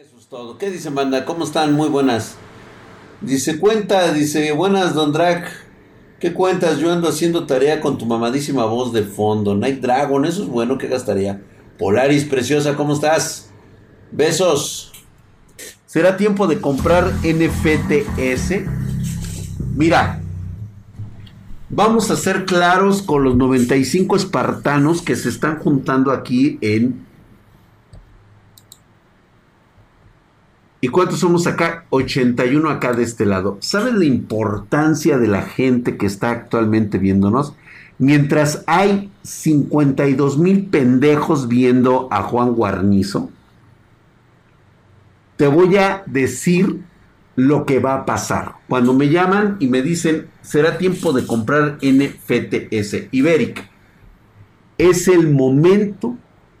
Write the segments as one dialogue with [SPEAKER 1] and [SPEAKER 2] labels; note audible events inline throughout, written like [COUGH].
[SPEAKER 1] Eso es todo. ¿Qué dice, manda? ¿Cómo están? Muy buenas. Dice, cuenta, dice, buenas, Don Drag. ¿Qué cuentas? Yo ando haciendo tarea con tu mamadísima voz de fondo. Night Dragon, eso es bueno, ¿qué gastaría? Polaris, preciosa, ¿cómo estás? Besos. ¿Será tiempo de comprar NFTS? Mira, vamos a ser claros con los 95 espartanos que se están juntando aquí en ¿Y cuántos somos acá? 81 acá de este lado. ¿Saben la importancia de la gente que está actualmente viéndonos? Mientras hay 52 mil pendejos viendo a Juan Guarnizo, te voy a decir lo que va a pasar. Cuando me llaman y me dicen, será tiempo de comprar NFTS Iberic. Es el momento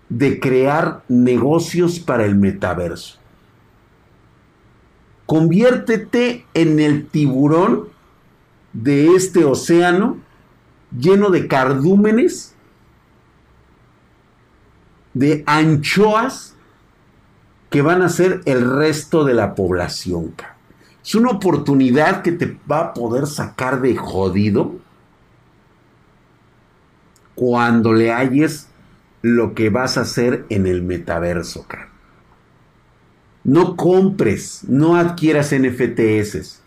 [SPEAKER 1] de crear negocios para el metaverso. Conviértete en el tiburón de este océano lleno de cardúmenes, de anchoas que van a ser el resto de la población. Es una oportunidad que te va a poder sacar de jodido cuando le halles lo que vas a hacer en el metaverso, cara. No compres, no adquieras NFTs.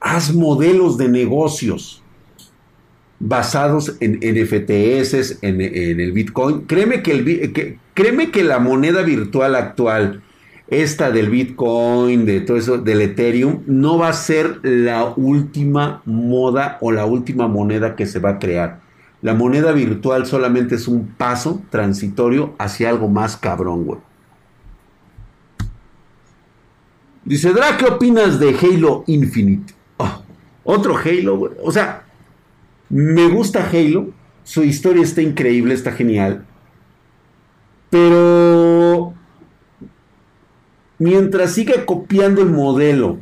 [SPEAKER 1] Haz modelos de negocios basados en NFTs, en, el Bitcoin. Créeme que, el, créeme que la moneda virtual actual, esta del Bitcoin, de todo eso, del Ethereum, no va a ser la última moda o la última moneda que se va a crear. La moneda virtual solamente es un paso transitorio hacia algo más cabrón, güey. Dice, Dra, ¿qué opinas de Halo Infinite? Oh, otro Halo, güey. O sea, me gusta Halo. Su historia está increíble, está genial. Pero mientras siga copiando el modelo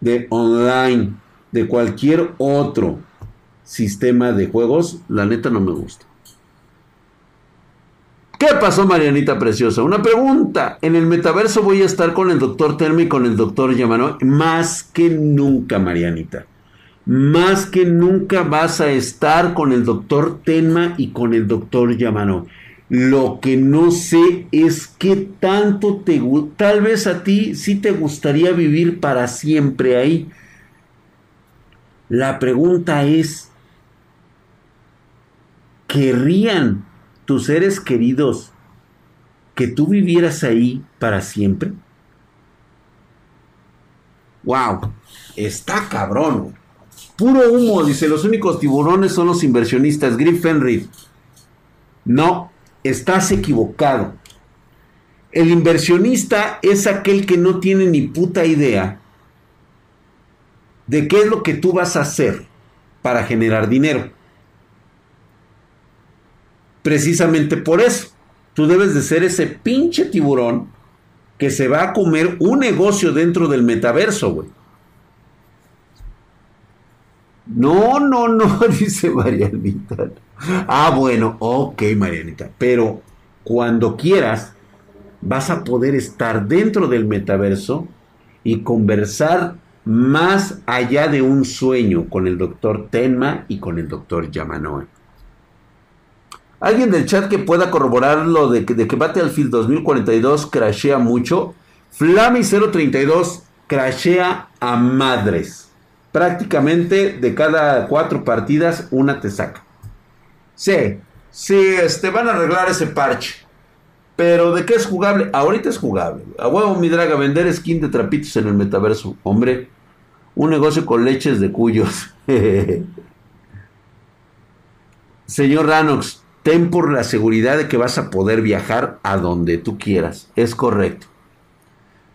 [SPEAKER 1] de online de cualquier otro sistema de juegos, la neta no me gusta. ¿Qué pasó, Marianita Preciosa? Una pregunta. En el metaverso voy a estar con el doctor Termi y con el doctor Yamano. Más que nunca, Marianita. Más que nunca vas a estar con el doctor Tenma y con el doctor Yamano. Lo que no sé es qué tanto te. Tal vez a ti sí te gustaría vivir para siempre ahí. La pregunta es, ¿querrían tus seres queridos que tú vivieras ahí para siempre? ¡Wow! Está cabrón. Puro humo, dice, los únicos tiburones son los inversionistas. Griff Fenrir. No, estás equivocado. El inversionista es aquel que no tiene ni puta idea de qué es lo que tú vas a hacer para generar dinero. Precisamente por eso, tú debes de ser ese pinche tiburón que se va a comer un negocio dentro del metaverso, güey. No, no, no, [LAUGHS] dice Marianita. Ah, bueno, ok, Marianita. Pero cuando quieras, vas a poder estar dentro del metaverso y conversar más allá de un sueño con el doctor Tenma y con el doctor Yamanoe. ¿Alguien del chat que pueda corroborar lo de que, de que Battlefield 2042 crashea mucho? Flamy 032 crashea a madres. Prácticamente de cada cuatro partidas, una te saca. Sí, sí, este, van a arreglar ese parche. Pero ¿de qué es jugable? Ahorita es jugable. A huevo mi draga, vender skin de trapitos en el metaverso. Hombre, un negocio con leches de cuyos. [LAUGHS] Señor Ranox, ten por la seguridad de que vas a poder viajar a donde tú quieras. Es correcto.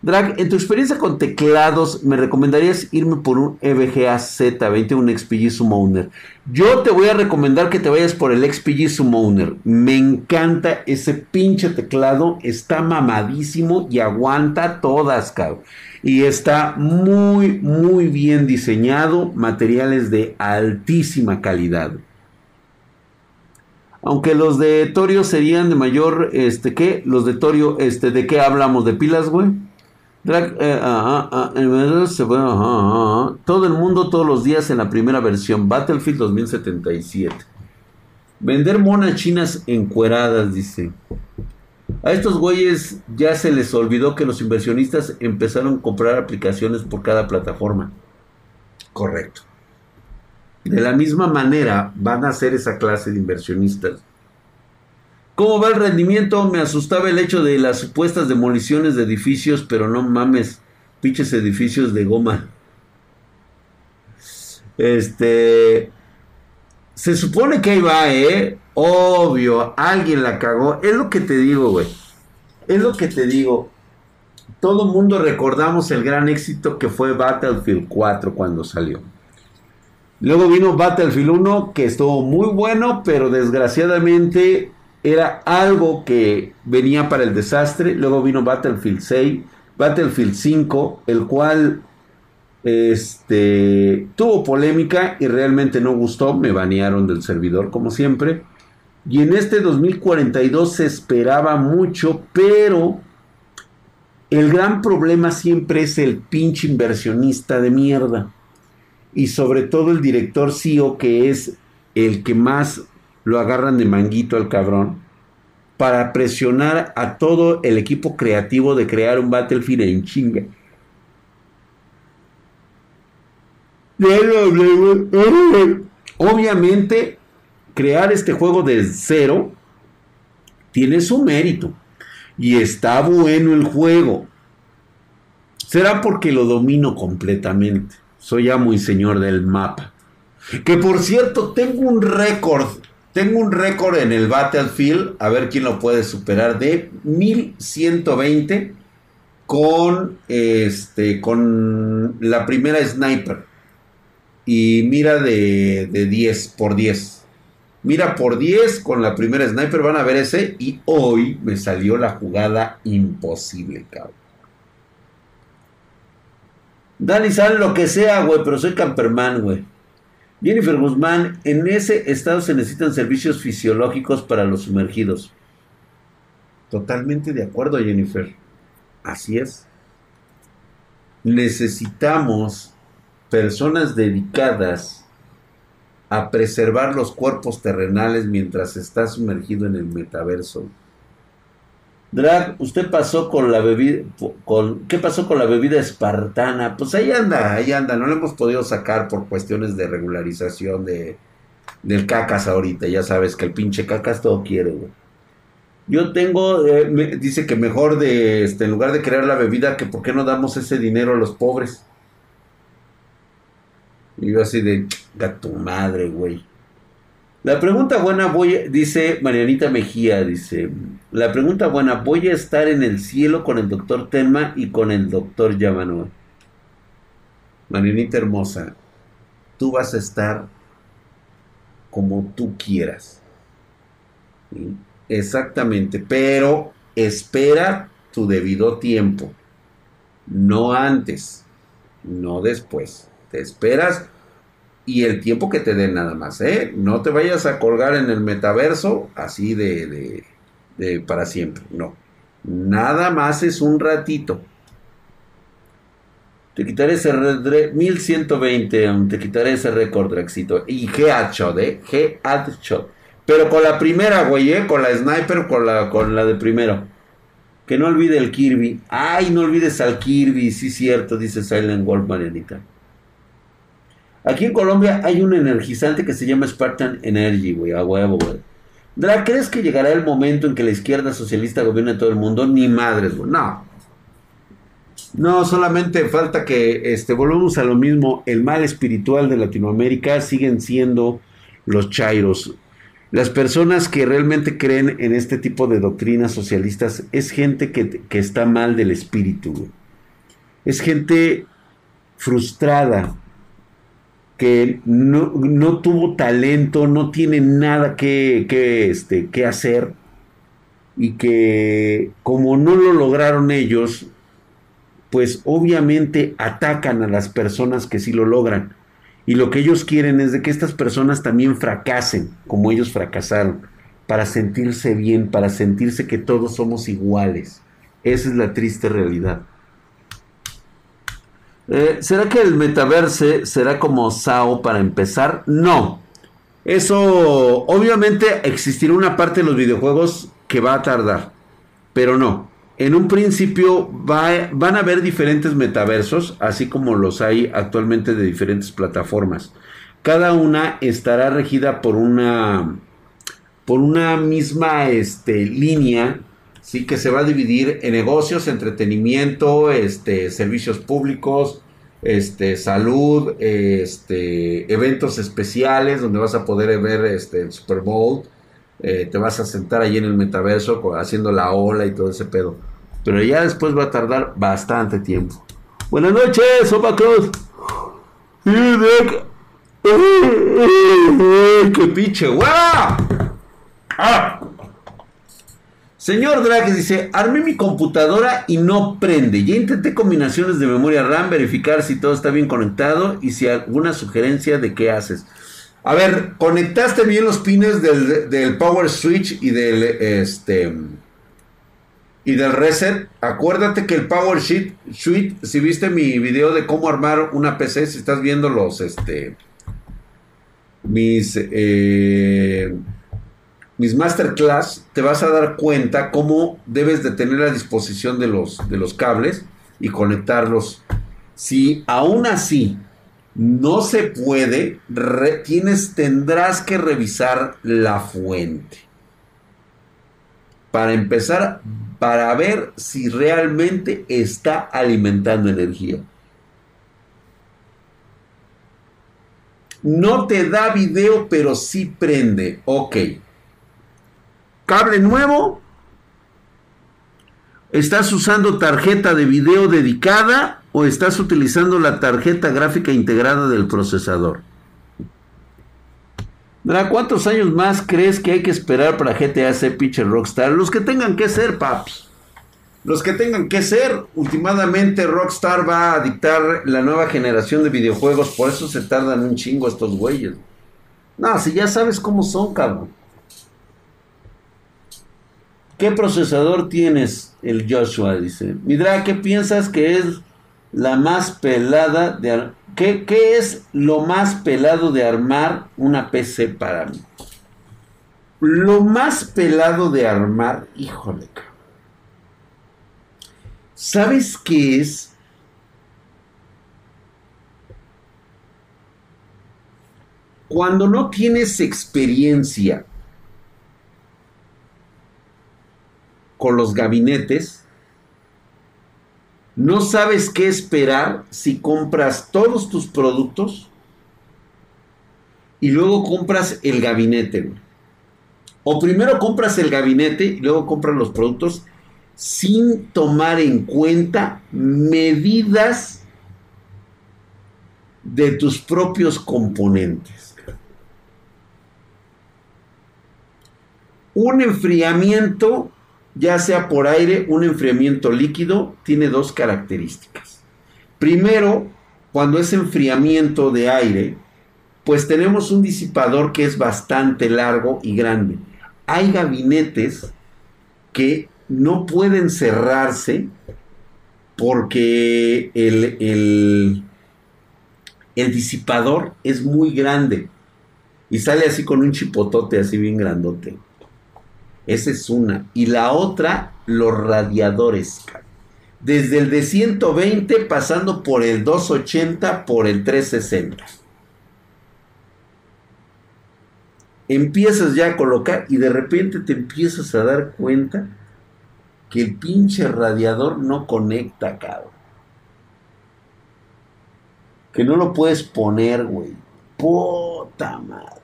[SPEAKER 1] Drag, en tu experiencia con teclados, ¿me recomendarías irme por un EVGA Z20, un XPG Summoner? Yo te voy a recomendar que te vayas por el XPG Summoner. Me encanta ese pinche teclado, está mamadísimo y aguanta todas, cabrón. Y está muy, muy bien diseñado, materiales de altísima calidad. Aunque los de Torio serían de mayor, este, ¿qué? Los de Torio, este, ¿de qué hablamos? ¿De pilas, güey? Todo el mundo todos los días en la primera versión, Battlefield 2077. Vender monas chinas encueradas, dice. A estos güeyes ya se les olvidó que los inversionistas empezaron a comprar aplicaciones por cada plataforma. Correcto. De la misma manera van a ser esa clase de inversionistas. ¿Cómo va el rendimiento? Me asustaba el hecho de las supuestas demoliciones de edificios, pero no mames, pinches edificios de goma. Este, se supone que ahí va, ¿eh? Obvio, alguien la cagó. Es lo que te digo, güey. Es lo que te digo. Todo mundo recordamos el gran éxito que fue Battlefield 4 cuando salió. Luego vino Battlefield 1 que estuvo muy bueno, pero desgraciadamente era algo que venía para el desastre. Luego vino Battlefield 6, Battlefield 5, el cual este, tuvo polémica y realmente no gustó, me banearon del servidor como siempre. Y en este 2042 se esperaba mucho, pero el gran problema siempre es el pinche inversionista de mierda. Y sobre todo el director CEO, que es el que más lo agarran de manguito al cabrón, para presionar a todo el equipo creativo de crear un Battlefield en chinga. Obviamente, crear este juego de cero tiene su mérito. Y está bueno el juego. Será porque lo domino completamente. Soy ya muy señor del mapa. Que por cierto, tengo un récord. Tengo un récord en el Battlefield. A ver quién lo puede superar. De 1120 con este. con la primera sniper y mira de, 10 por 10. Mira por 10 con la primera sniper, van a ver ese. Y hoy me salió la jugada imposible, cabrón. Dani, sale lo que sea, güey, pero soy camperman, güey. Jennifer Guzmán, en ese estado se necesitan servicios fisiológicos para los sumergidos. Totalmente de acuerdo, Jennifer. Así es. Necesitamos personas dedicadas a preservar los cuerpos terrenales mientras está sumergido en el metaverso. Drag, usted pasó con la bebida, con, ¿qué pasó con la bebida espartana? Pues ahí anda, ahí anda, no lo hemos podido sacar por cuestiones de regularización de, del cacas ahorita, ya sabes que el pinche cacas todo quiere, güey. Yo tengo, eh, dice que mejor de, este, en lugar de crear la bebida, que por qué no damos ese dinero a los pobres. Y yo así de, gato madre, güey. La pregunta buena, voy, dice Marianita Mejía, dice, la pregunta buena, voy a estar en el cielo con el doctor Tenma y con el doctor Yamanoa. Marianita hermosa, tú vas a estar como tú quieras. Exactamente, pero espera tu debido tiempo, no antes, no después te esperas y el tiempo que te den nada más, ¿eh? No te vayas a colgar en el metaverso así de, de, para siempre, no. Nada más es un ratito. Te quitaré ese 1120, te quitaré ese récord, Drexito. Y headshot, ¿eh? Headshot. Pero con la primera, güey, ¿eh? Con la sniper, con la, con la de primero. Que no olvide el Kirby. Ay, no olvides al Kirby, sí cierto, dice Silent Wolf, Marianita. Aquí en Colombia hay un energizante que se llama Spartan Energy, güey, a huevo, güey. ¿crees que llegará el momento en que la izquierda socialista gobierne todo el mundo? Ni madres, güey. No. No, solamente falta que este, volvamos a lo mismo. El mal espiritual de Latinoamérica siguen siendo los chairos. Las personas que realmente creen en este tipo de doctrinas socialistas es gente que, que está mal del espíritu. Güey. Es gente frustrada, que no, tuvo talento, no tiene nada que, que, este, que hacer y que como no lo lograron ellos, pues obviamente atacan a las personas que sí lo logran. Y lo que ellos quieren es de que estas personas también fracasen como ellos fracasaron. para sentirse bien, para sentirse que todos somos iguales. Esa es la triste realidad. Eh, ¿Será que el metaverse será como SAO para empezar? No. Eso, obviamente, existirá una parte de los videojuegos que va a tardar, pero no. En un principio van a haber diferentes metaversos, así como los hay actualmente de diferentes plataformas. Cada una estará regida por una, por una misma este, línea, sí que se va a dividir en negocios, entretenimiento, este, servicios públicos, este, salud, este, eventos especiales donde vas a poder ver este, el Super Bowl. Eh, te vas a sentar ahí en el metaverso haciendo la ola y todo ese pedo. Pero ya después va a tardar bastante tiempo. Buenas noches, Opa Cruz. ¡Qué pinche ¡Ah! Señor Drake dice, armé mi computadora y no prende. Ya intenté combinaciones de memoria RAM, verificar si todo está bien conectado y si alguna sugerencia de qué haces. A ver, conectaste bien los pines del, Power Switch y del este y del reset. Acuérdate que el Power Sheet, Suite, si viste mi video de cómo armar una PC, si estás viendo los este mis eh, mis masterclass, te vas a dar cuenta cómo debes de tener a disposición de los, de los cables y conectarlos. Si aún así no se puede, tienes, tendrás que revisar la fuente. Para empezar, para ver si realmente está alimentando energía. No te da video, pero sí prende. Ok. Cable nuevo. ¿Estás usando tarjeta de video dedicada o estás utilizando la tarjeta gráfica integrada del procesador? ¿Cuántos años más crees que hay que esperar para GTA C Pitcher Rockstar? Los que tengan que ser, papi. Los que tengan que ser. Últimamente Rockstar va a dictar la nueva generación de videojuegos. Por eso se tardan un chingo estos güeyes. No, si ya sabes cómo son, cabrón. ¿Qué procesador tienes? El Joshua dice. Midra, ¿qué piensas que es la más pelada de... ¿Qué, ¿Qué es lo más pelado de armar una PC para mí? Lo más pelado de armar, híjole. ¿Sabes qué es? Cuando no tienes experiencia con los gabinetes, no sabes qué esperar si compras todos tus productos y luego compras el gabinete. O primero compras el gabinete y luego compras los productos sin tomar en cuenta medidas de tus propios componentes. Un enfriamiento ya sea por aire, un enfriamiento líquido, tiene dos características. Primero, cuando es enfriamiento de aire, pues tenemos un disipador que es bastante largo y grande. Hay gabinetes que no pueden cerrarse porque el, el, el disipador es muy grande y sale así con un chipotote así bien grandote. Esa es una. Y la otra, los radiadores. Desde el de 120 pasando por el 280, por el 360. Empiezas ya a colocar y de repente te empiezas a dar cuenta que el pinche radiador no conecta, cabrón. Que no lo puedes poner, güey. Puta madre.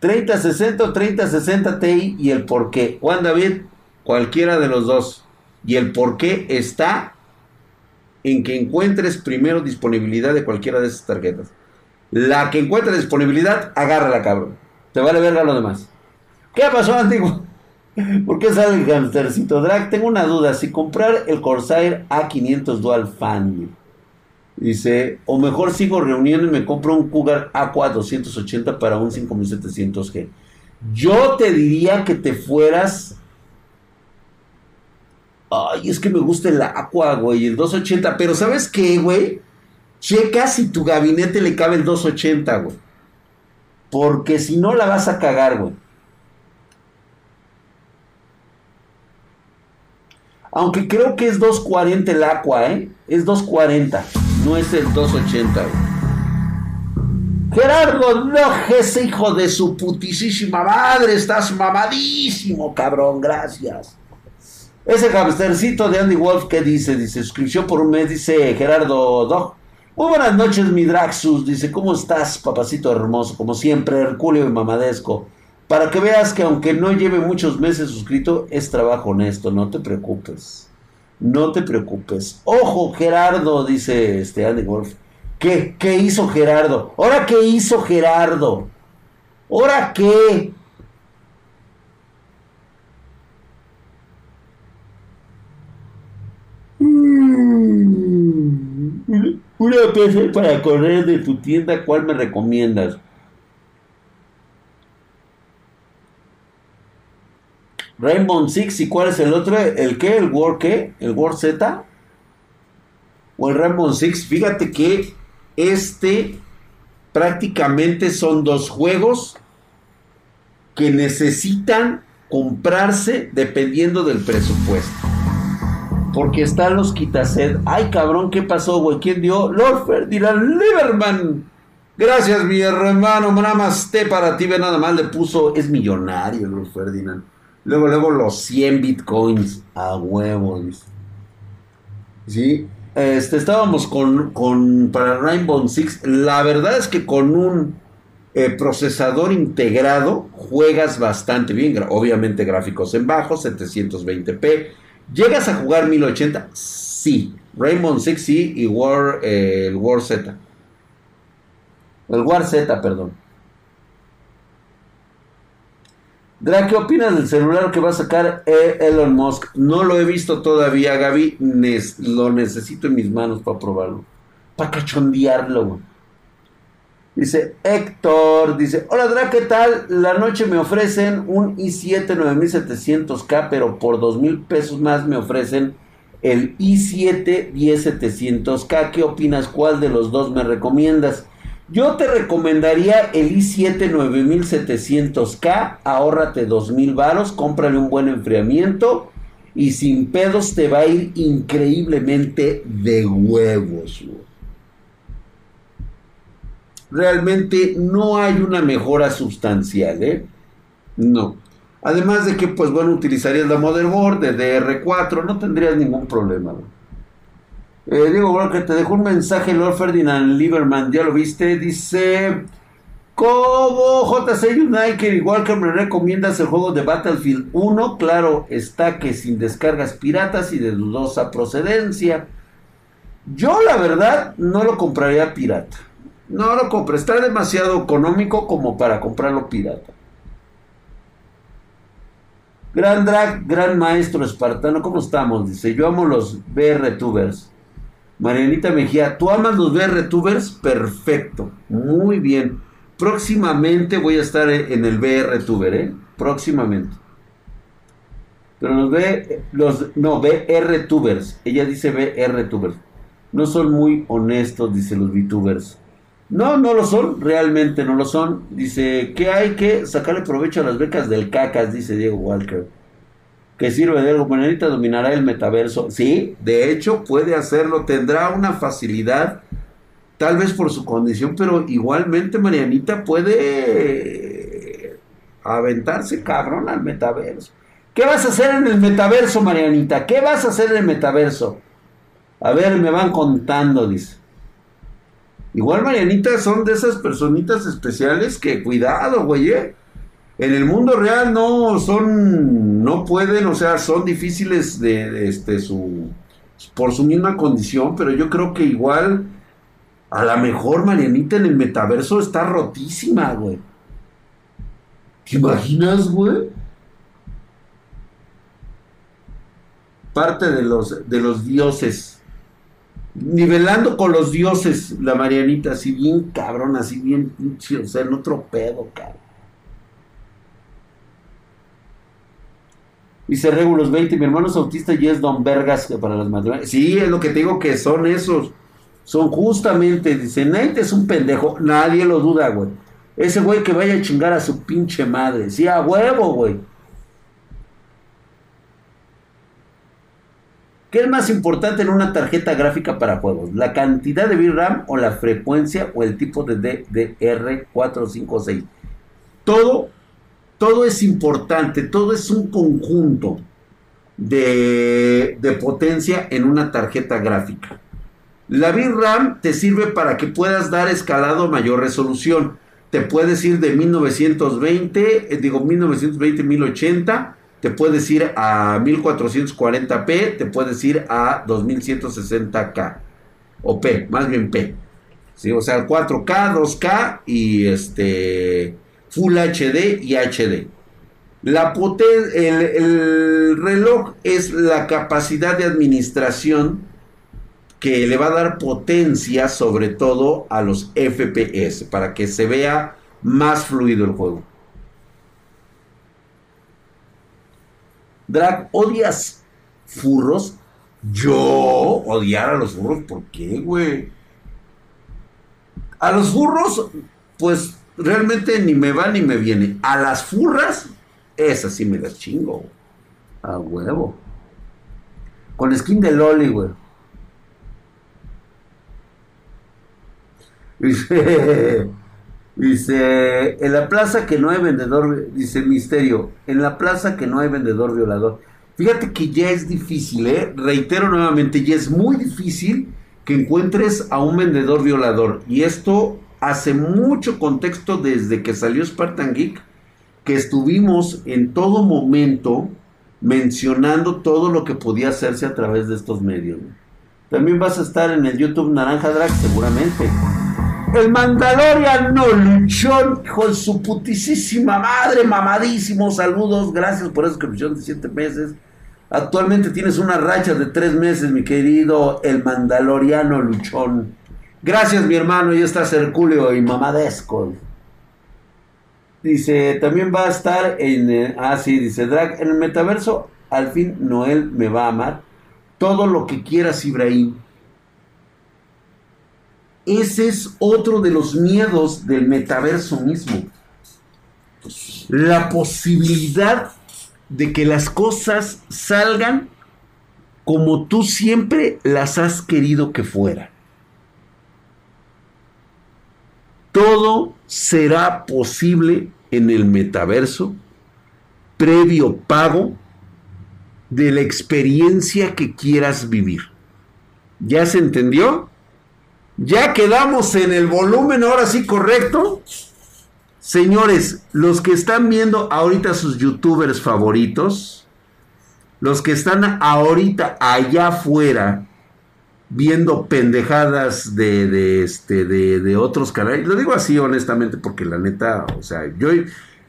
[SPEAKER 1] 3060 o 3060 Ti y el por qué. Juan David, cualquiera de los dos. Y el por qué está en que encuentres primero disponibilidad de cualquiera de esas tarjetas. La que encuentre disponibilidad, agárrala, cabrón. Te vale verga lo demás. ¿Qué pasó, antiguo? [LAUGHS] ¿Por qué sale el hamstercito drag? Tengo una duda. Si comprar el Corsair A500 Dual Fan, Dice, o mejor sigo reuniendo y me compro un Cougar Aqua 280 para un 5700G. Yo te diría que te fueras. Ay, es que me gusta el Aqua, güey, el 280. Pero ¿sabes qué, güey? Checa si tu gabinete le cabe el 280, güey. Porque si no la vas a cagar, güey. Aunque creo que es 240 el Aqua, ¿eh? Es 240, no es el 280. Gerardo ese hijo de su putisísima madre, estás mamadísimo, cabrón, gracias. Ese hamstercito de Andy Wolf, ¿qué dice? Dice, suscripción por un mes, dice Gerardo Dog. Muy buenas noches, mi Draxus. Dice, ¿cómo estás, papacito hermoso? Como siempre, Herculeo y mamadesco. Para que veas que aunque no lleve muchos meses suscrito, es trabajo honesto, no te preocupes. No te preocupes. Ojo, Gerardo, dice este Andy Wolf. ¿Qué? ¿Qué hizo Gerardo? ¿Ahora qué hizo Gerardo? ¿Ahora qué? Mm. Una PC para correr de tu tienda, ¿cuál me recomiendas? Rainbow Six y cuál es el otro, el qué, el War qué, el War Z o el Rainbow Six. Fíjate que este prácticamente son dos juegos que necesitan comprarse dependiendo del presupuesto. Porque están los quitased. Ay, cabrón, ¿qué pasó, güey? ¿Quién dio? Lord Ferdinand Lieberman. Gracias, mi hermano. Namaste para ti. Ve nada más le puso. Es millonario, Lord Ferdinand. Luego, luego los 100 bitcoins a huevos. Sí. Este, estábamos con, con para Rainbow Six. La verdad es que con un eh, procesador integrado juegas bastante bien. Obviamente gráficos en bajo, 720p. ¿Llegas a jugar 1080? Sí. Rainbow Six sí y War, eh, el War Z. El War Z, perdón. ¿Qué opinas del celular que va a sacar e- Elon Musk? No lo he visto todavía, Gaby. lo necesito en mis manos para probarlo. Para cachondearlo. Dice Héctor, dice, hola Dra, ¿qué tal? La noche me ofrecen un i7 9700K, pero por 2 mil pesos más me ofrecen el i7 10700K. ¿Qué opinas? ¿Cuál de los dos me recomiendas? Yo te recomendaría el i7 9700K, ahórrate 2000 varos, cómprale un buen enfriamiento y sin pedos te va a ir increíblemente de huevos. Realmente no hay una mejora sustancial, ¿eh? No. Además de que, pues bueno, utilizarías la motherboard de DR4, no tendrías ningún problema. Eh, bueno, que te dejó un mensaje Lord Ferdinand Lieberman, ¿ya lo viste? Dice, ¿cómo JC United, igual que me recomiendas el juego de Battlefield 1? Claro, está que sin descargas piratas y de dudosa procedencia. Yo la verdad no lo compraría pirata. No lo compré, está demasiado económico como para comprarlo pirata. Gran drag, gran maestro espartano, ¿cómo estamos? Dice, yo amo los BR-tubers. Marianita Mejía, ¿tú amas los VRTubers? Perfecto, muy bien. Próximamente voy a estar en el VRTuber, ¿eh? Próximamente. Pero los ve, los, no, VRTubers. Ella dice VRTubers. No son muy honestos, dice los VTubers. No, no lo son, realmente no lo son. Dice que hay que sacarle provecho a las becas del cacas, dice Diego Walker que sirve de. Marianita dominará el metaverso. Sí, de hecho puede hacerlo, tendrá una facilidad, tal vez por su condición, pero igualmente Marianita puede aventarse cabrón al metaverso. ¿Qué vas a hacer en el metaverso, Marianita? ¿Qué vas a hacer en el metaverso? A ver, me van contando, dice. Igual Marianita son de esas personitas especiales que cuidado, güey. ¿eh? En el mundo real no son, no pueden, o sea, son difíciles de, este, su, por su misma condición, pero yo creo que igual, a la mejor Marianita en el metaverso está rotísima, güey. ¿Te imaginas, güey? Parte de los, de los dioses nivelando con los dioses la Marianita, así bien cabrón, así bien, o sea, en otro pedo, cabrón. Dice Regulus 20, mi hermano es autista y es Don Vergas para las matrimonios. Sí, es lo que te digo que son esos. Son justamente, dice, Nate es un pendejo, nadie lo duda, güey. Ese güey que vaya a chingar a su pinche madre. Sí, a huevo, güey. ¿Qué es más importante en una tarjeta gráfica para juegos? ¿La cantidad de VRAM o la frecuencia o el tipo de DDR456? Todo todo es importante, todo es un conjunto de, potencia en una tarjeta gráfica. La VRAM te sirve para que puedas dar escalado a mayor resolución. Te puedes ir de 1920, eh, digo 1920, 1080, te puedes ir a 1440p, te puedes ir a 2160k. O P, más bien P. ¿Sí? O sea, 4K, 2K y este Full HD y HD. La el, el reloj es la capacidad de administración que le va a dar potencia sobre todo a los FPS para que se vea más fluido el juego. Drag, ¿odias furros? Yo odiar a los furros, ¿por qué, güey? A los furros, pues realmente ni me va ni me viene. A las furras, esas sí me las chingo. A huevo. Con skin de Loli, güey. Dice, [LAUGHS] dice, en la plaza que no hay vendedor, dice Misterio, en la plaza que no hay vendedor violador. Fíjate que ya es difícil, ¿eh? Reitero nuevamente, ya es muy difícil que encuentres a un vendedor violador. Y esto hace mucho contexto desde que salió Spartan Geek, que estuvimos en todo momento mencionando todo lo que podía hacerse a través de estos medios. También vas a estar en el YouTube Naranja Drag, seguramente. El Mandalorian no luchón, hijo de su putisísima madre, mamadísimo. Saludos, gracias por esa suscripción de 7 meses. Actualmente tienes una racha de 3 meses, mi querido El Mandaloriano Luchón. Gracias, mi hermano. Ya está Herculeo y Mamadesco. Dice, también va a estar en. Eh, ah, sí, dice Drag. En el metaverso, al fin Noel me va a amar. Todo lo que quieras, Ibrahim. Ese es otro de los miedos del metaverso mismo. La posibilidad de que las cosas salgan como tú siempre las has querido que fueran. Todo será posible en el metaverso previo pago de la experiencia que quieras vivir. ¿Ya se entendió? Ya quedamos en el volumen ahora sí correcto. Señores, los que están viendo ahorita sus youtubers favoritos, los que están ahorita allá afuera viendo pendejadas de, de, este, de, de otros canales. Lo digo así honestamente porque la neta, o sea, yo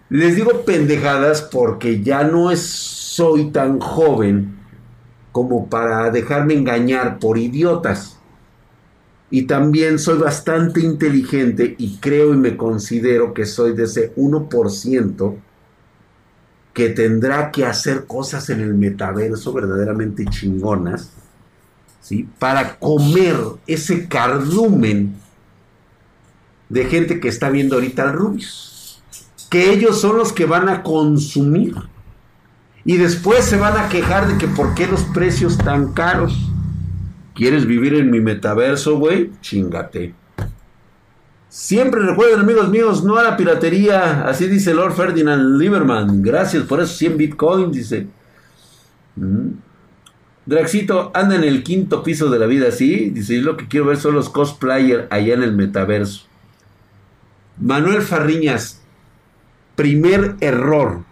[SPEAKER 1] les digo pendejadas porque ya no es, soy tan joven como para dejarme engañar por idiotas. Y también soy bastante inteligente y creo y me considero que soy de ese 1% que tendrá que hacer cosas en el metaverso verdaderamente chingonas para comer ese cardumen de gente que está viendo ahorita al Rubius. Que ellos son los que van a consumir. Y después se van a quejar de que por qué los precios tan caros. ¿Quieres vivir en mi metaverso, güey? Chingate. Siempre recuerden, amigos míos, no a la piratería. Así dice Lord Ferdinand Lieberman. Gracias por esos 100 bitcoins, dice. Mm. Draxito anda en el quinto piso de la vida, ¿sí? Dice, lo que quiero ver son los cosplayers allá en el metaverso. Manuel Farriñas, primer error.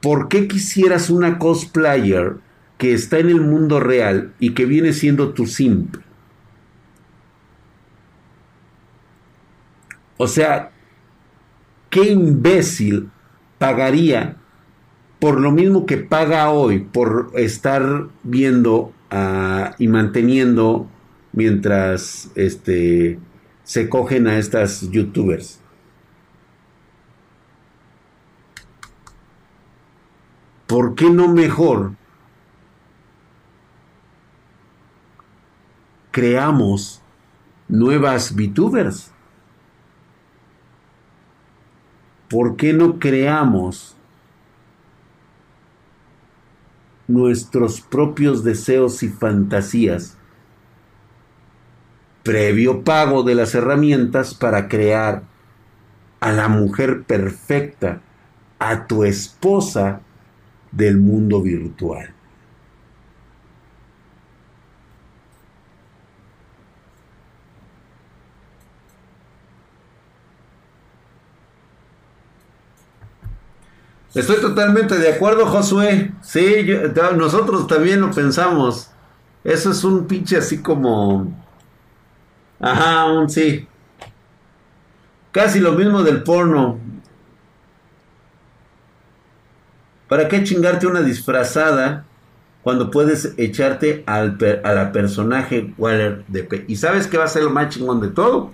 [SPEAKER 1] ¿Por qué quisieras una cosplayer que está en el mundo real y que viene siendo tu simp? O sea, ¿qué imbécil pagaría por lo mismo que paga hoy por estar viendo ah, y manteniendo mientras este, se cogen a estas youtubers. ¿Por qué no mejor creamos nuevas VTubers? ¿Por qué no creamos nuestros propios deseos y fantasías previo pago de las herramientas para crear a la mujer perfecta, a tu esposa del mundo virtual. Estoy totalmente de acuerdo, Josué. Sí, nosotros también lo pensamos. Eso es un pinche así como... Ajá, un sí. Casi lo mismo del porno. ¿Para qué chingarte una disfrazada cuando puedes echarte al a la personaje Waller de ¿Y sabes qué va a ser lo más chingón de todo?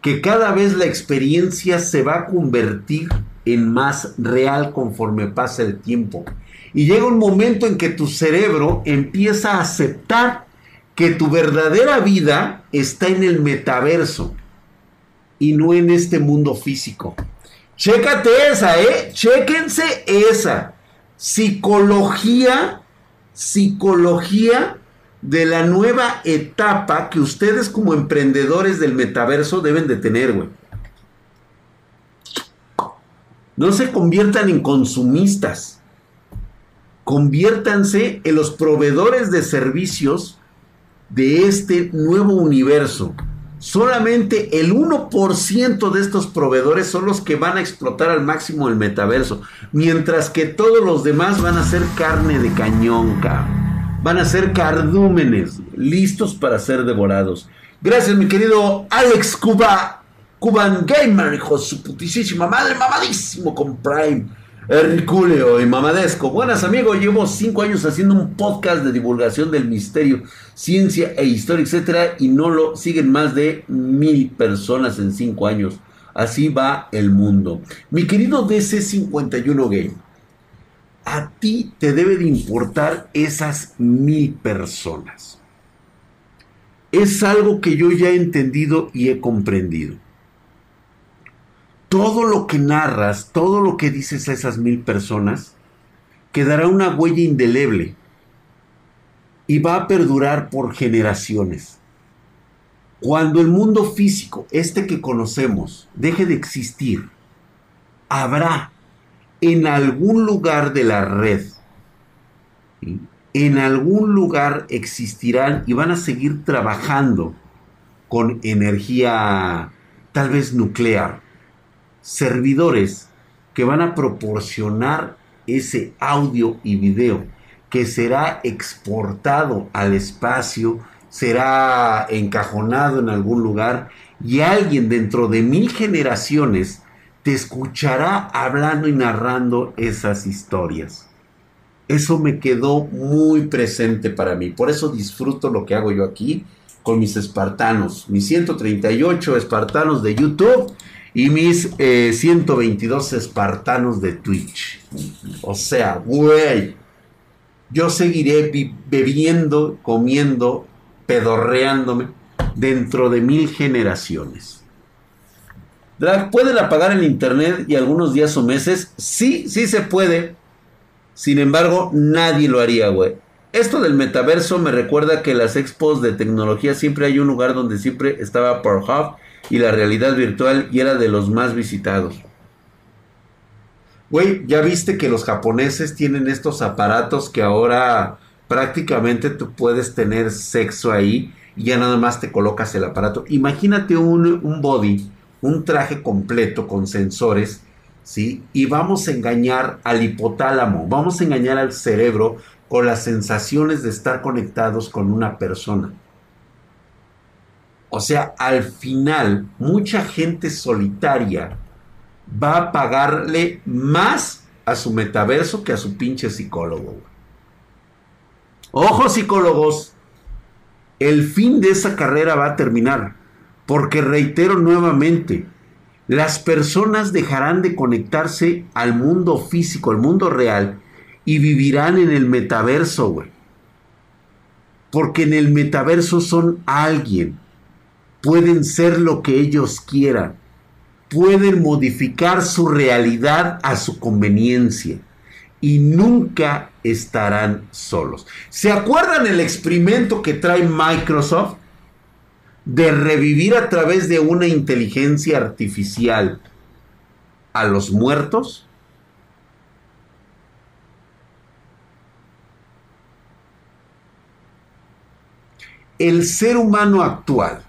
[SPEAKER 1] Que cada vez la experiencia se va a convertir en más real conforme pasa el tiempo. Y llega un momento en que tu cerebro empieza a aceptar que tu verdadera vida está en el metaverso y no en este mundo físico. Chécate esa, ¿eh? Chéquense esa. Psicología, psicología de la nueva etapa que ustedes como emprendedores del metaverso deben de tener, güey. No se conviertan en consumistas. Conviértanse en los proveedores de servicios de este nuevo universo solamente el 1% de estos proveedores son los que van a explotar al máximo el metaverso, mientras que todos los demás van a ser carne de cañón, Van a ser cardúmenes, listos para ser devorados. Gracias, mi querido Alex Cuba, Cuban Gamer, hijo de su putísima madre, mamadísimo con Prime. Herculeo y Mamadesco. Buenas amigos, llevo cinco años haciendo un podcast de divulgación del misterio, ciencia e historia, etcétera, y no lo siguen más de mil personas en cinco años. Así va el mundo. Mi querido DC51 Game, a ti te debe de importar esas mil personas. Es algo que yo ya he entendido y he comprendido todo lo que narras, todo lo que dices a esas mil personas, quedará una huella indeleble y va a perdurar por generaciones. Cuando el mundo físico, este que conocemos, deje de existir, habrá en algún lugar de la red, en algún lugar existirán y van a seguir trabajando con energía tal vez nuclear servidores que van a proporcionar ese audio y video que será exportado al espacio, será encajonado en algún lugar y alguien dentro de mil generaciones te escuchará hablando y narrando esas historias. Eso me quedó muy presente para mí, por eso disfruto lo que hago yo aquí con mis espartanos, mis 138 espartanos de YouTube y mis 122 eh, espartanos de Twitch. O sea, güey, yo seguiré bebiendo, comiendo, pedorreándome dentro de mil generaciones. Drag, ¿pueden apagar el internet y algunos días o meses? Sí, sí se puede. Sin embargo, nadie lo haría, güey. Esto del metaverso me recuerda que las expos de tecnología siempre hay un lugar donde siempre estaba Pornhub y la realidad virtual y era de los más visitados. Güey, ya viste que los japoneses tienen estos aparatos que ahora prácticamente tú puedes tener sexo ahí y ya nada más te colocas el aparato. Imagínate un, un body, un traje completo con sensores, ¿sí? Y vamos a engañar al hipotálamo, vamos a engañar al cerebro con las sensaciones de estar conectados con una persona. O sea, al final, mucha gente solitaria va a pagarle más a su metaverso que a su pinche psicólogo. Ojo psicólogos, el fin de esa carrera va a terminar, porque reitero nuevamente, las personas dejarán de conectarse al mundo físico, al mundo real, y vivirán en el metaverso, güey. Porque en el metaverso son alguien. Pueden ser lo que ellos quieran. Pueden modificar su realidad a su conveniencia. Y nunca estarán solos. ¿Se acuerdan el experimento que trae Microsoft? De revivir a través de una inteligencia artificial a los muertos. El ser humano actual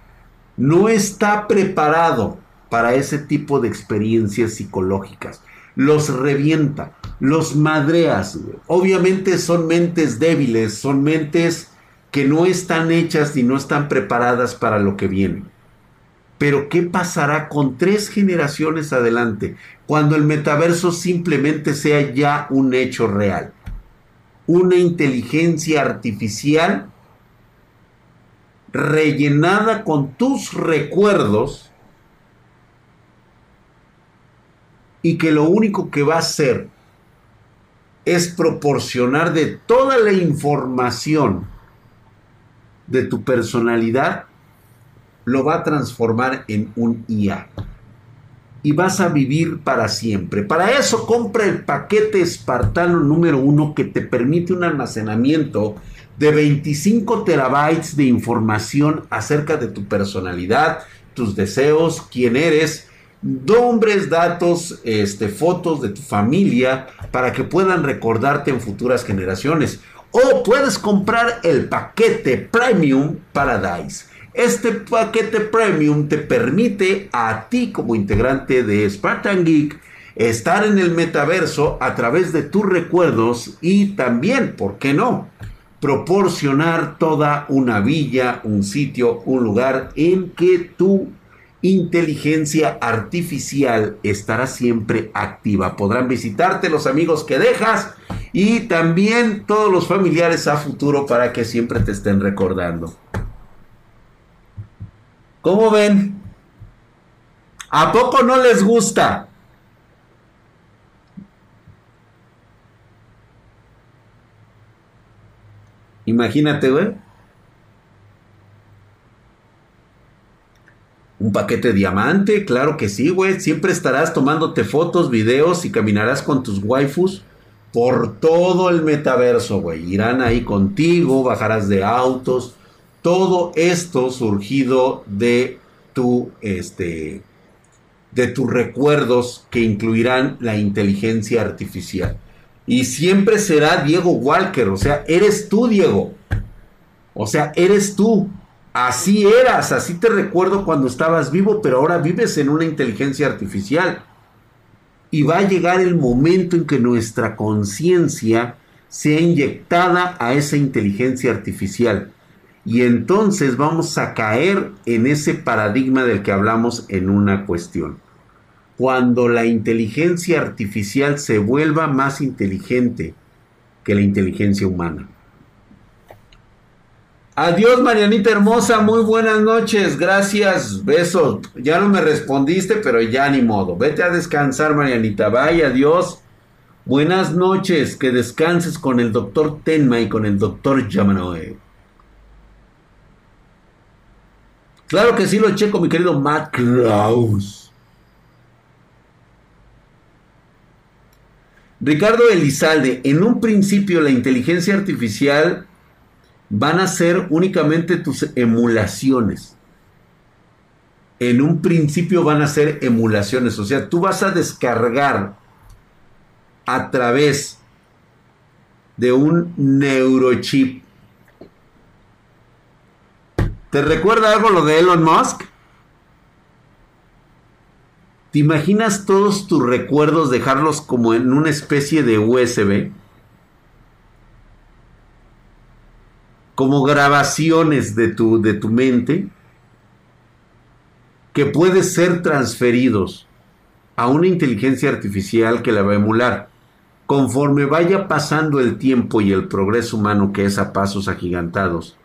[SPEAKER 1] no está preparado para ese tipo de experiencias psicológicas. Los revienta, los madreas. Obviamente son mentes débiles, son mentes que no están hechas y no están preparadas para lo que viene. Pero ¿qué pasará con tres generaciones adelante cuando el metaverso simplemente sea ya un hecho real? Una inteligencia artificial rellenada con tus recuerdos y que lo único que va a hacer es proporcionar de toda la información de tu personalidad, lo va a transformar en un IA. Y vas a vivir para siempre. Para eso compra el paquete espartano número uno que te permite un almacenamiento de 25 terabytes de información acerca de tu personalidad, tus deseos, quién eres, nombres, datos, este, fotos de tu familia para que puedan recordarte en futuras generaciones. O puedes comprar el paquete Premium Paradise. Este paquete Premium te permite a ti como integrante de Spartan Geek estar en el metaverso a través de tus recuerdos y también, ¿por qué no? Proporcionar toda una villa, un sitio, un lugar en que tu inteligencia artificial estará siempre activa. Podrán visitarte los amigos que dejas y también todos los familiares a futuro para que siempre te estén recordando. ¿Cómo ven? ¿A poco no les gusta? Imagínate, güey. Un paquete diamante, claro que sí, güey. Siempre estarás tomándote fotos, videos y caminarás con tus waifus por todo el metaverso, güey. Irán ahí contigo, bajarás de autos. Todo esto surgido de tu, este, de tus recuerdos que incluirán la inteligencia artificial. Y siempre será Diego Walker. O sea, eres tú, Diego. O sea, eres tú. Así eras, así te recuerdo cuando estabas vivo, pero ahora vives en una inteligencia artificial. Y va a llegar el momento en que nuestra conciencia sea inyectada a esa inteligencia artificial. Y entonces vamos a caer en ese paradigma del que hablamos en una cuestión cuando la inteligencia artificial se vuelva más inteligente que la inteligencia humana. Adiós, Marianita hermosa, muy buenas noches, gracias, besos. Ya no me respondiste, pero ya ni modo. Vete a descansar, Marianita, vaya, adiós. Buenas noches, que descanses con el doctor Tenma y con el doctor Yamanoe. Claro que sí lo checo, mi querido Matt Klaus. Ricardo Elizalde, en un principio la inteligencia artificial van a ser únicamente tus emulaciones. En un principio van a ser emulaciones, o sea, tú vas a descargar a través de un neurochip. ¿Te recuerda algo lo de Elon Musk? ¿Te imaginas todos tus recuerdos dejarlos como en una especie de USB? Como grabaciones de tu, de tu mente que pueden ser transferidos a una inteligencia artificial que la va a emular. conforme vaya pasando el tiempo y el progreso humano que es a pasos agigantados,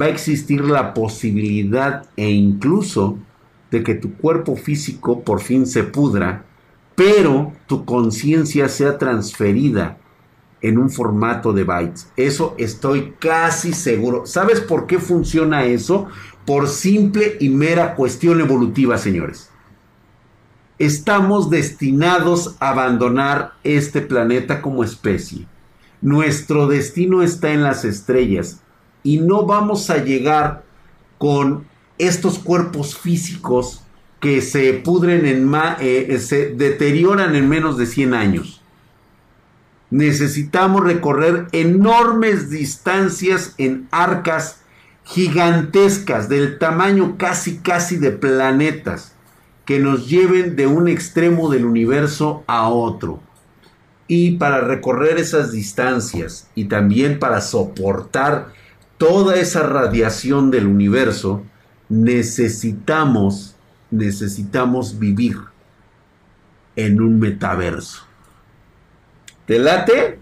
[SPEAKER 1] va a existir la posibilidad e incluso de que tu cuerpo físico por fin se pudra, pero tu conciencia sea transferida en un formato de bytes. Eso estoy casi seguro. ¿Sabes por qué funciona eso? Por simple y mera cuestión evolutiva, señores. Estamos destinados a abandonar este planeta como especie. Nuestro destino está en las estrellas y no vamos a llegar con estos cuerpos físicos que se pudren en eh, se deterioran en menos de 100 años necesitamos recorrer enormes distancias en arcas gigantescas del tamaño casi casi de planetas que nos lleven de un extremo del universo a otro. Y para recorrer esas distancias y también para soportar toda esa radiación del universo, necesitamos necesitamos vivir en un metaverso. ¿Te late?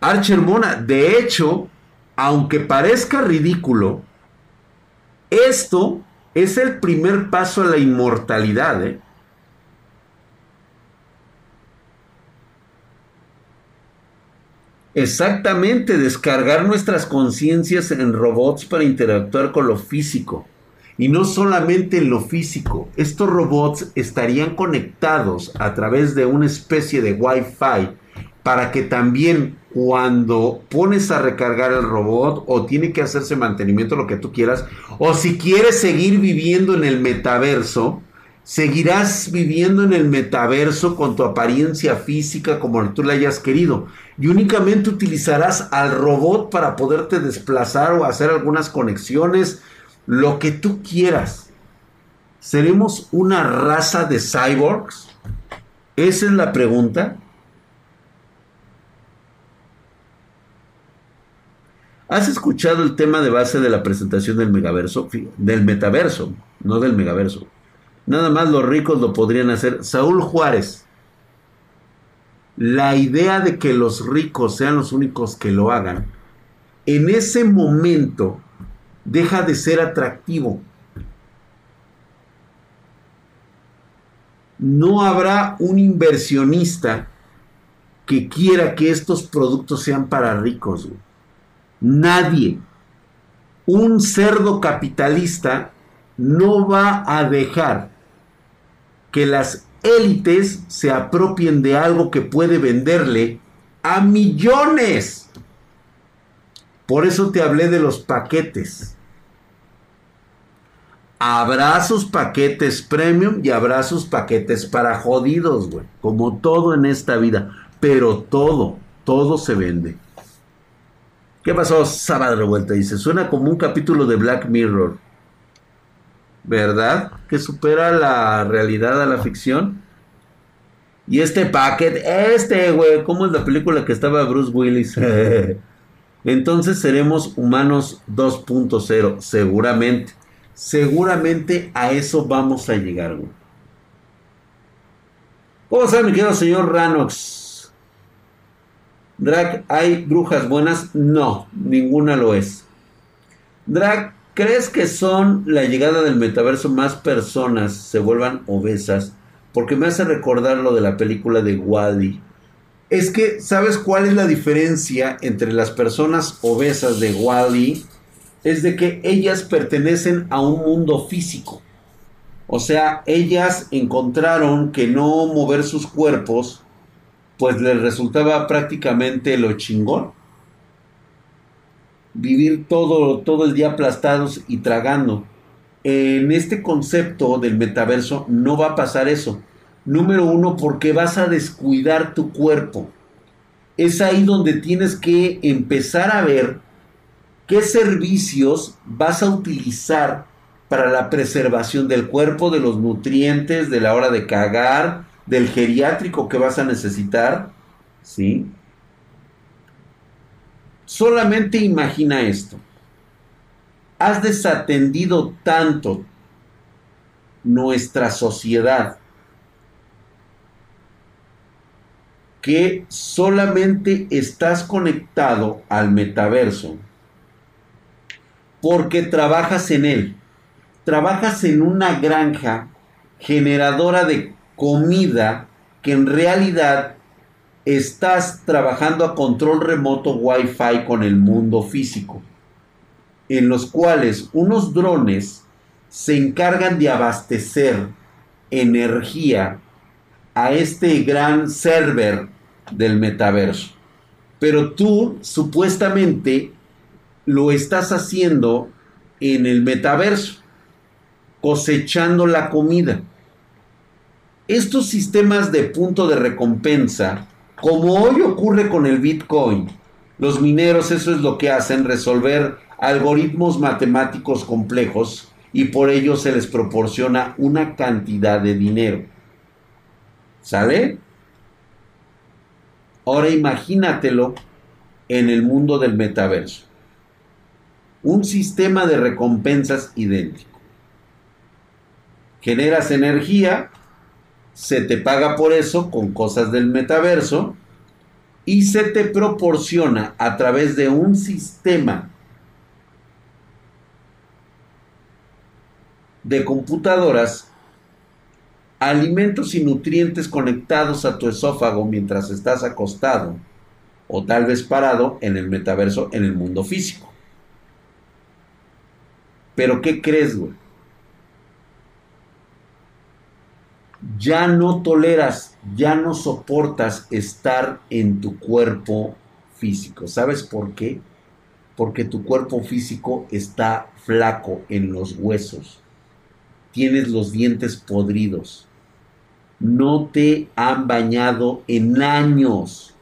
[SPEAKER 1] Archer Mona, de hecho, aunque parezca ridículo, esto es el primer paso a la inmortalidad. ¿eh? Exactamente, descargar nuestras conciencias en robots para interactuar con lo físico. Y no solamente en lo físico, estos robots estarían conectados a través de una especie de Wi-Fi para que también cuando pones a recargar el robot o tiene que hacerse mantenimiento, lo que tú quieras, o si quieres seguir viviendo en el metaverso, seguirás viviendo en el metaverso con tu apariencia física como tú la hayas querido. Y únicamente utilizarás al robot para poderte desplazar o hacer algunas conexiones lo que tú quieras. ¿Seremos una raza de cyborgs? Esa es la pregunta. ¿Has escuchado el tema de base de la presentación del megaverso? Del metaverso, no del megaverso. Nada más los ricos lo podrían hacer. Saúl Juárez. La idea de que los ricos sean los únicos que lo hagan, en ese momento deja de ser atractivo. No habrá un inversionista que quiera que estos productos sean para ricos. Nadie. Un cerdo capitalista no va a dejar que las élites se apropien de algo que puede venderle a millones. Por eso te hablé de los paquetes. Habrá sus paquetes premium y habrá sus paquetes para jodidos, güey. Como todo en esta vida. Pero todo, todo se vende. ¿Qué pasó, Sábado Revuelta? Dice, suena como un capítulo de Black Mirror. ¿Verdad? Que supera la realidad a la ficción. Y este paquete, este, güey, ¿cómo es la película que estaba Bruce Willis? [LAUGHS] Entonces seremos humanos 2.0, seguramente. Seguramente a eso vamos a llegar, güey. ¿Cómo sabe, mi querido señor Ranox? Drag, ¿hay brujas buenas? No, ninguna lo es. Drag, ¿crees que son la llegada del metaverso más personas se vuelvan obesas? Porque me hace recordar lo de la película de Wally. Es que, ¿sabes cuál es la diferencia entre las personas obesas de Wally es de que ellas pertenecen a un mundo físico. O sea, ellas encontraron que no mover sus cuerpos, pues les resultaba prácticamente lo chingón. Vivir todo, todo el día aplastados y tragando. En este concepto del metaverso no va a pasar eso. Número uno, porque vas a descuidar tu cuerpo. Es ahí donde tienes que empezar a ver ¿Qué servicios vas a utilizar para la preservación del cuerpo, de los nutrientes, de la hora de cagar, del geriátrico que vas a necesitar? ¿Sí? Solamente imagina esto. Has desatendido tanto nuestra sociedad que solamente estás conectado al metaverso porque trabajas en él. Trabajas en una granja generadora de comida que en realidad estás trabajando a control remoto Wi-Fi con el mundo físico, en los cuales unos drones se encargan de abastecer energía a este gran server del metaverso. Pero tú supuestamente lo estás haciendo en el metaverso, cosechando la comida. Estos sistemas de punto de recompensa, como hoy ocurre con el Bitcoin, los mineros eso es lo que hacen, resolver algoritmos matemáticos complejos y por ello se les proporciona una cantidad de dinero. ¿Sale? Ahora imagínatelo en el mundo del metaverso. Un sistema de recompensas idéntico. Generas energía, se te paga por eso con cosas del metaverso y se te proporciona a través de un sistema de computadoras alimentos y nutrientes conectados a tu esófago mientras estás acostado o tal vez parado en el metaverso, en el mundo físico. Pero ¿qué crees, güey? Ya no toleras, ya no soportas estar en tu cuerpo físico. ¿Sabes por qué? Porque tu cuerpo físico está flaco en los huesos. Tienes los dientes podridos no te han bañado en años.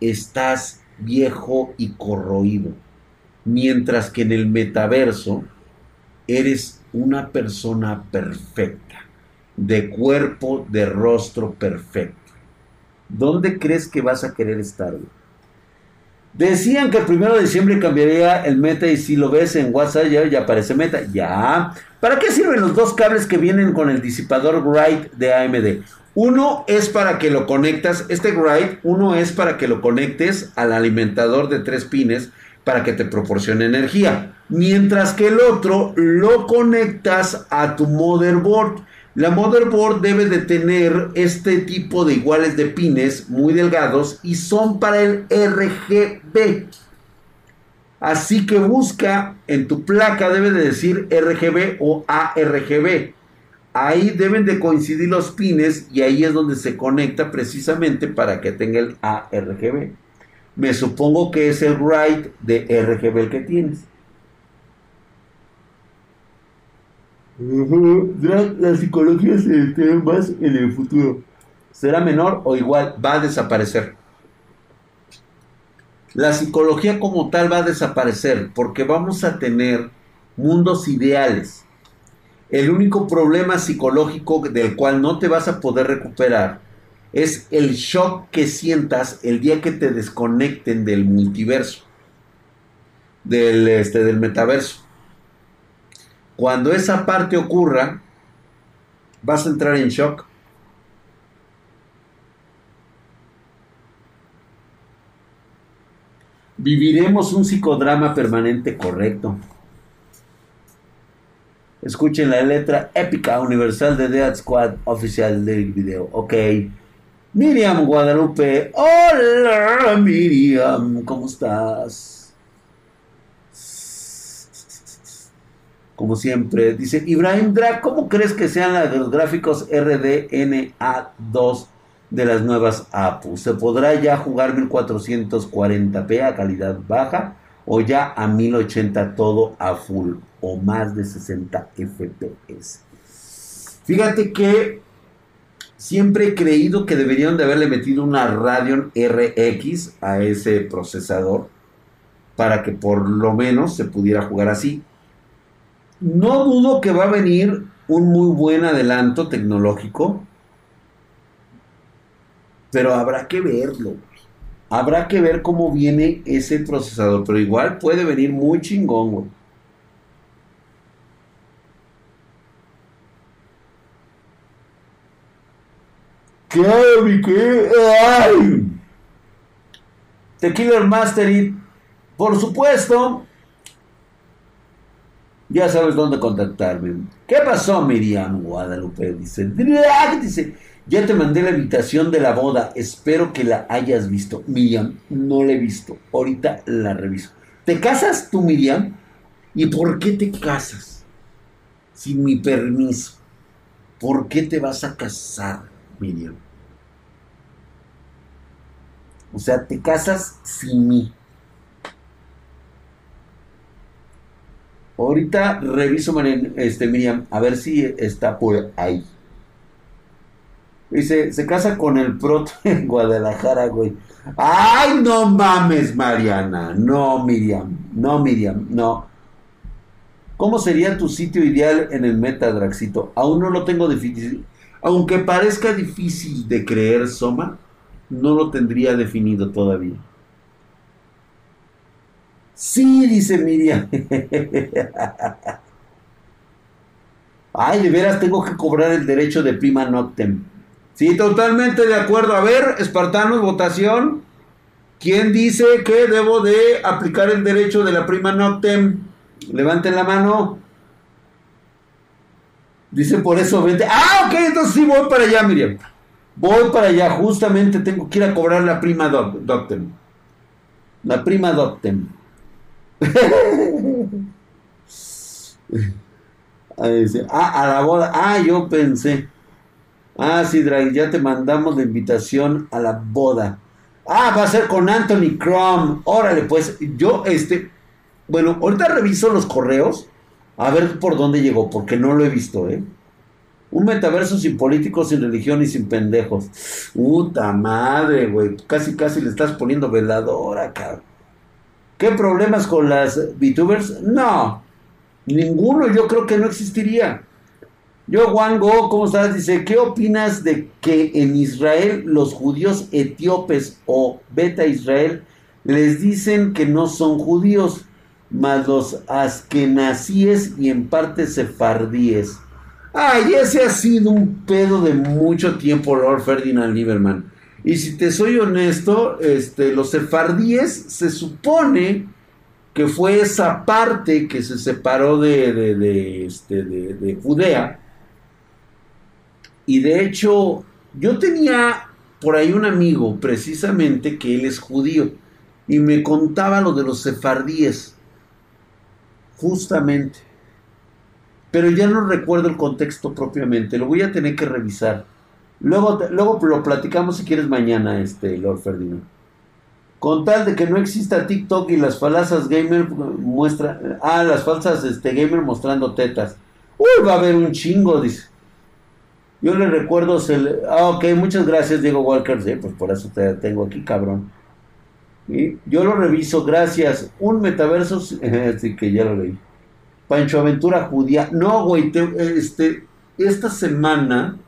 [SPEAKER 1] Estás viejo y corroído. Mientras que en el metaverso eres una persona perfecta, de cuerpo, de rostro perfecto. ¿Dónde crees que vas a querer estar? Decían que el primero de diciembre cambiaría el meta y si lo ves en WhatsApp ya, aparece meta. Ya. ¿Para qué sirven los dos cables que vienen con el disipador Wright de AMD? Uno es para que lo conectas, este Wright, uno es para que lo conectes al alimentador de tres pines para que te proporcione energía. Mientras que el otro lo conectas a tu motherboard. La motherboard debe de tener este tipo de iguales de pines muy delgados y son para el RGB. Así que busca en tu placa, debe de decir RGB o ARGB. Ahí deben de coincidir los pines y ahí es donde se conecta precisamente para que tenga el ARGB. Me supongo que es el write de RGB el que tienes. La psicología se detiene más en el futuro. ¿Será menor o igual? Va a desaparecer. La psicología como tal va a desaparecer porque vamos a tener mundos ideales. El único problema psicológico del cual no te vas a poder recuperar es el shock que sientas el día que te desconecten del multiverso, del, este, del metaverso. Cuando esa parte ocurra, vas a entrar en shock. Viviremos un psicodrama permanente correcto. Escuchen la letra épica universal de Dead Squad oficial del video. Ok. Miriam Guadalupe. Hola Miriam, ¿cómo estás? como siempre. Dice Ibrahim Drag, ¿cómo crees que sean los gráficos RDNA2 de las nuevas APU? ¿Se podrá ya jugar 1440p a calidad baja o ya a 1080 todo a full o más de 60 FPS? Fíjate que siempre he creído que deberían de haberle metido una Radeon RX a ese procesador para que por lo menos se pudiera jugar así. No dudo que va a venir un muy buen adelanto tecnológico, pero habrá que verlo. Habrá que ver cómo viene ese procesador, pero igual puede venir muy chingón, Claro, mi querido. ¡Ay! Tequila Mastery, por supuesto. Ya sabes dónde contactarme. ¿Qué pasó, Miriam Guadalupe? Dice, dice, ya te mandé la invitación de la boda. Espero que la hayas visto. Miriam, no la he visto. Ahorita la reviso. ¿Te casas tú, Miriam? ¿Y por qué te casas? Sin mi permiso. ¿Por qué te vas a casar, Miriam? O sea, te casas sin mí. Ahorita reviso, este, Miriam, a ver si está por ahí. Dice, se casa con el proto [LAUGHS] en Guadalajara, güey. Ay, no mames, Mariana. No, Miriam. No, Miriam. No. ¿Cómo sería tu sitio ideal en el Metadraxito? Aún no lo tengo difícil. Aunque parezca difícil de creer, Soma, no lo tendría definido todavía. Sí, dice Miriam. [LAUGHS] Ay, de veras tengo que cobrar el derecho de prima noctem. Sí, totalmente de acuerdo. A ver, espartanos, votación. ¿Quién dice que debo de aplicar el derecho de la prima noctem? Levanten la mano. Dice por eso vente. Ah, ok, entonces sí voy para allá, Miriam. Voy para allá, justamente tengo que ir a cobrar la prima doctem. La prima doctem. [LAUGHS] ah, a la boda. Ah, yo pensé. Ah, sí, Drag, ya te mandamos la invitación a la boda. Ah, va a ser con Anthony Crum. Órale, pues yo, este, bueno, ahorita reviso los correos a ver por dónde llegó, porque no lo he visto, ¿eh? Un metaverso sin políticos, sin religión y sin pendejos. Puta madre, güey. Casi, casi le estás poniendo veladora, cabrón. ¿Qué problemas con las VTubers? No. Ninguno, yo creo que no existiría. Yo, Juan Go, ¿cómo estás? Dice, ¿qué opinas de que en Israel los judíos etíopes o beta Israel les dicen que no son judíos, más los askenazíes y en parte sefardíes? Ay, ese ha sido un pedo de mucho tiempo, Lord Ferdinand Lieberman. Y si te soy honesto, este, los sefardíes se supone que fue esa parte que se separó de, de, este, de, Judea. Y de hecho, yo tenía por ahí un amigo, precisamente, que él es judío. Y me contaba lo de los sefardíes. Justamente pero ya no recuerdo el contexto propiamente, lo voy a tener que revisar. Luego, luego lo platicamos si quieres mañana, este Lord Ferdinand. Con tal de que no exista TikTok y las falsas gamer muestra, ah, las falsas este, gamer mostrando tetas. Uy, va a haber un chingo, dice. Yo le recuerdo, se ah, ok, muchas gracias Diego Walker, sí, pues por eso te tengo aquí, cabrón. Yo lo reviso, gracias. Un metaverso, así [LAUGHS] que ya lo leí. Pancho Aventura Judía. No, güey, este, esta semana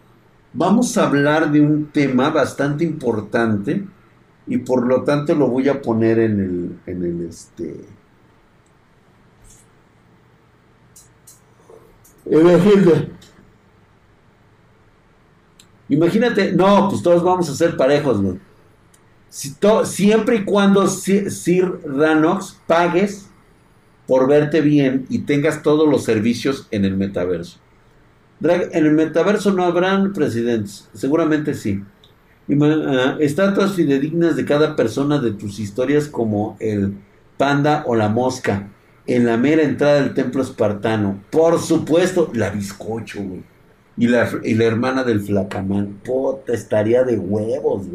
[SPEAKER 1] vamos a hablar de un tema bastante importante y por lo tanto lo voy a poner en el, en el este. Imagínate. Imagínate, no, pues todos vamos a ser parejos, güey. Si siempre y cuando Sir Ranox pagues por verte bien y tengas todos los servicios en el metaverso. en el metaverso no habrán presidentes, seguramente sí. Ah, estatuas fidedignas de cada persona de tus historias como el panda o la mosca en la mera entrada del templo espartano. Por supuesto, la bizcocho, güey. Y la, y la hermana del flacamán. Puta, estaría de huevos.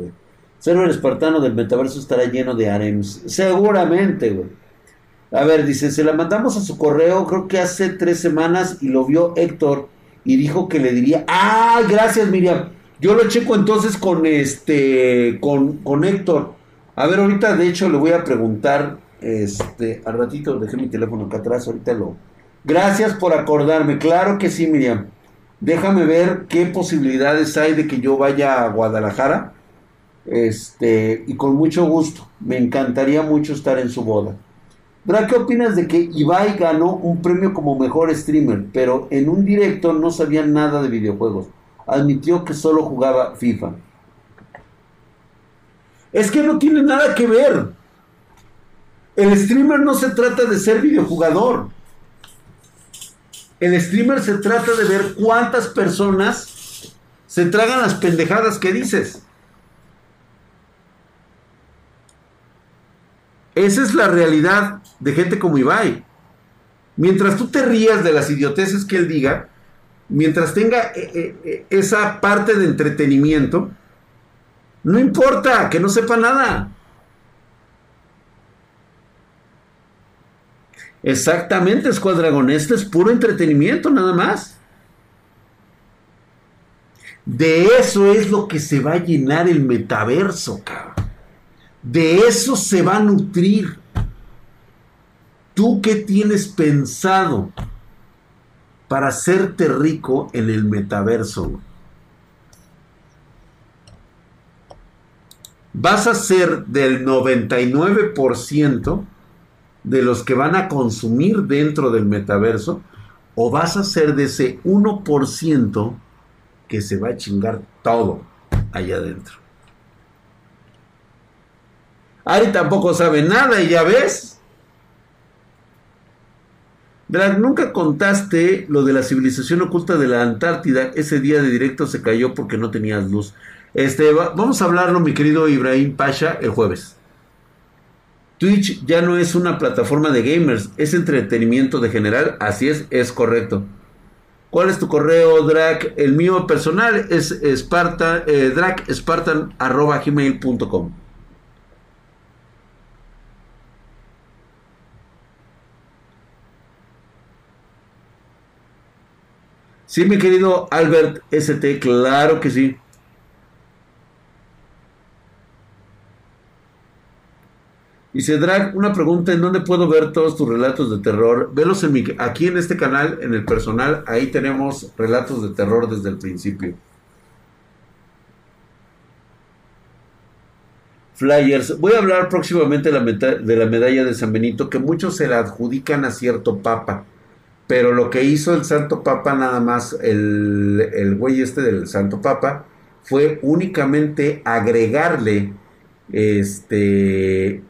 [SPEAKER 1] El espartano del metaverso estará lleno de harems. Seguramente, güey. A ver, dice, se la mandamos a su correo, creo que hace tres semanas y lo vio Héctor y dijo que le diría, ah, gracias Miriam. Yo lo checo entonces con este, con, con Héctor. A ver, ahorita de hecho le voy a preguntar, este, al ratito dejé mi teléfono acá atrás, ahorita lo... Gracias por acordarme, claro que sí Miriam. Déjame ver qué posibilidades hay de que yo vaya a Guadalajara. Este, y con mucho gusto, me encantaría mucho estar en su boda. ¿qué opinas de que Ibai ganó un premio como mejor streamer, pero en un directo no sabía nada de videojuegos? Admitió que solo jugaba FIFA. Es que no tiene nada que ver. El streamer no se trata de ser videojugador. El streamer se trata de ver cuántas personas se tragan las pendejadas que dices. Esa es la realidad de gente como Ibai. Mientras tú te rías de las idioteces que él diga, mientras tenga eh, eh, eh, esa parte de entretenimiento, no importa que no sepa nada. Exactamente, Escuadragón. Este es puro entretenimiento, nada más. De eso es lo que se va a llenar el metaverso, cabrón. De eso se va a nutrir. ¿Tú qué tienes pensado para hacerte rico en el metaverso? Vas a ser del 99% de los que van a consumir dentro del metaverso o vas a ser de ese 1% que se va a chingar todo allá adentro. Ari tampoco sabe nada y ya ves. Drag, nunca contaste lo de la civilización oculta de la Antártida. Ese día de directo se cayó porque no tenías luz. Este, vamos a hablarlo, mi querido Ibrahim Pasha, el jueves. Twitch ya no es una plataforma de gamers, es entretenimiento de general. Así es, es correcto. ¿Cuál es tu correo, Drag? El mío personal es Spartan, eh, dragspartan.gmail.com. Sí, mi querido Albert ST, claro que sí. Dice Drag, una pregunta, ¿en dónde puedo ver todos tus relatos de terror? Velos en mi, aquí en este canal, en el personal, ahí tenemos relatos de terror desde el principio. Flyers. Voy a hablar próximamente de la, de la medalla de San Benito, que muchos se la adjudican a cierto papa. Pero lo que hizo el Santo Papa, nada más, el, el güey este del Santo Papa, fue únicamente agregarle este,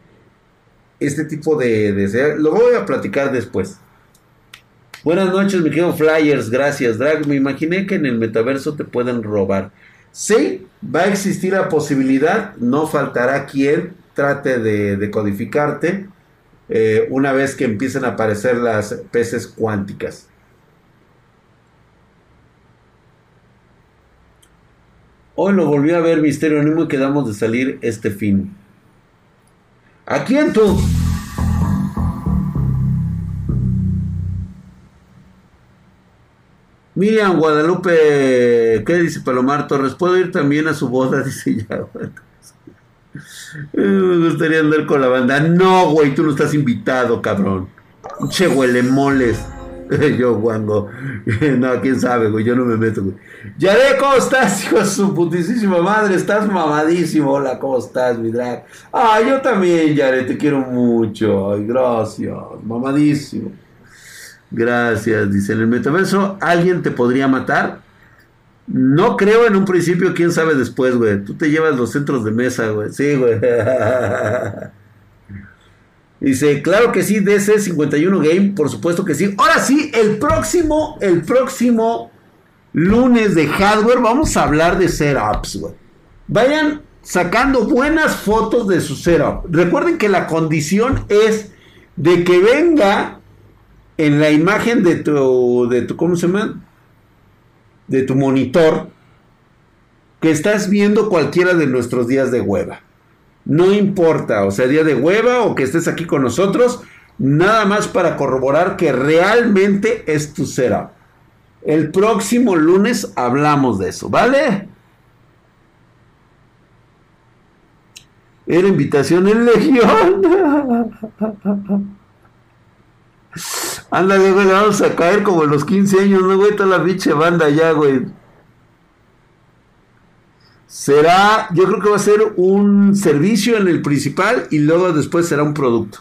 [SPEAKER 1] este tipo de, de, Lo voy a platicar después. Buenas noches, mi querido Flyers, gracias, Drag. Me imaginé que en el metaverso te pueden robar. Sí, va a existir la posibilidad, no faltará quien trate de, de codificarte eh, una vez que empiecen a aparecer las peces cuánticas. Hoy lo volví a ver Misterio Animo y quedamos de salir este fin. ¿A quién tú? Miriam Guadalupe, ¿qué dice Palomar Torres? ¿Puedo ir también a su boda? [LAUGHS] Dice ya. Me gustaría andar con la banda. No, güey, tú no estás invitado, cabrón. Che, huele moles. [LAUGHS] yo, Juango. [LAUGHS] no, quién sabe, güey. Yo no me meto, güey. Yare, ¿cómo estás, hijo de su putísima madre? Estás mamadísimo. Hola, ¿cómo estás, mi drag? Ah, yo también, Yare, te quiero mucho. Ay, gracias. Mamadísimo. Gracias. Dice, en el metaverso, ¿alguien te podría matar? No creo en un principio, quién sabe después, güey. Tú te llevas los centros de mesa, güey. Sí, güey. [LAUGHS] Dice, claro que sí, DC 51 Game, por supuesto que sí. Ahora sí, el próximo, el próximo lunes de hardware vamos a hablar de setups, güey. Vayan sacando buenas fotos de su setup. Recuerden que la condición es de que venga en la imagen de tu, de tu, ¿cómo se llama? De tu monitor que estás viendo cualquiera de nuestros días de hueva. No importa, o sea, día de hueva o que estés aquí con nosotros, nada más para corroborar que realmente es tu setup. El próximo lunes hablamos de eso, ¿vale? Era invitación en Legión. [LAUGHS] Ándale, güey, vamos a caer como en los 15 años, ¿no, güey? Toda la pinche banda ya, güey. Será, yo creo que va a ser un servicio en el principal y luego después será un producto.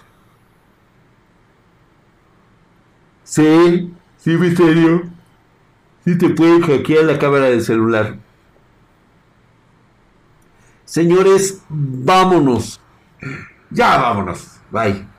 [SPEAKER 1] Sí, sí, misterio. Sí te pueden hackear la cámara del celular. Señores, vámonos. Ya vámonos. Bye.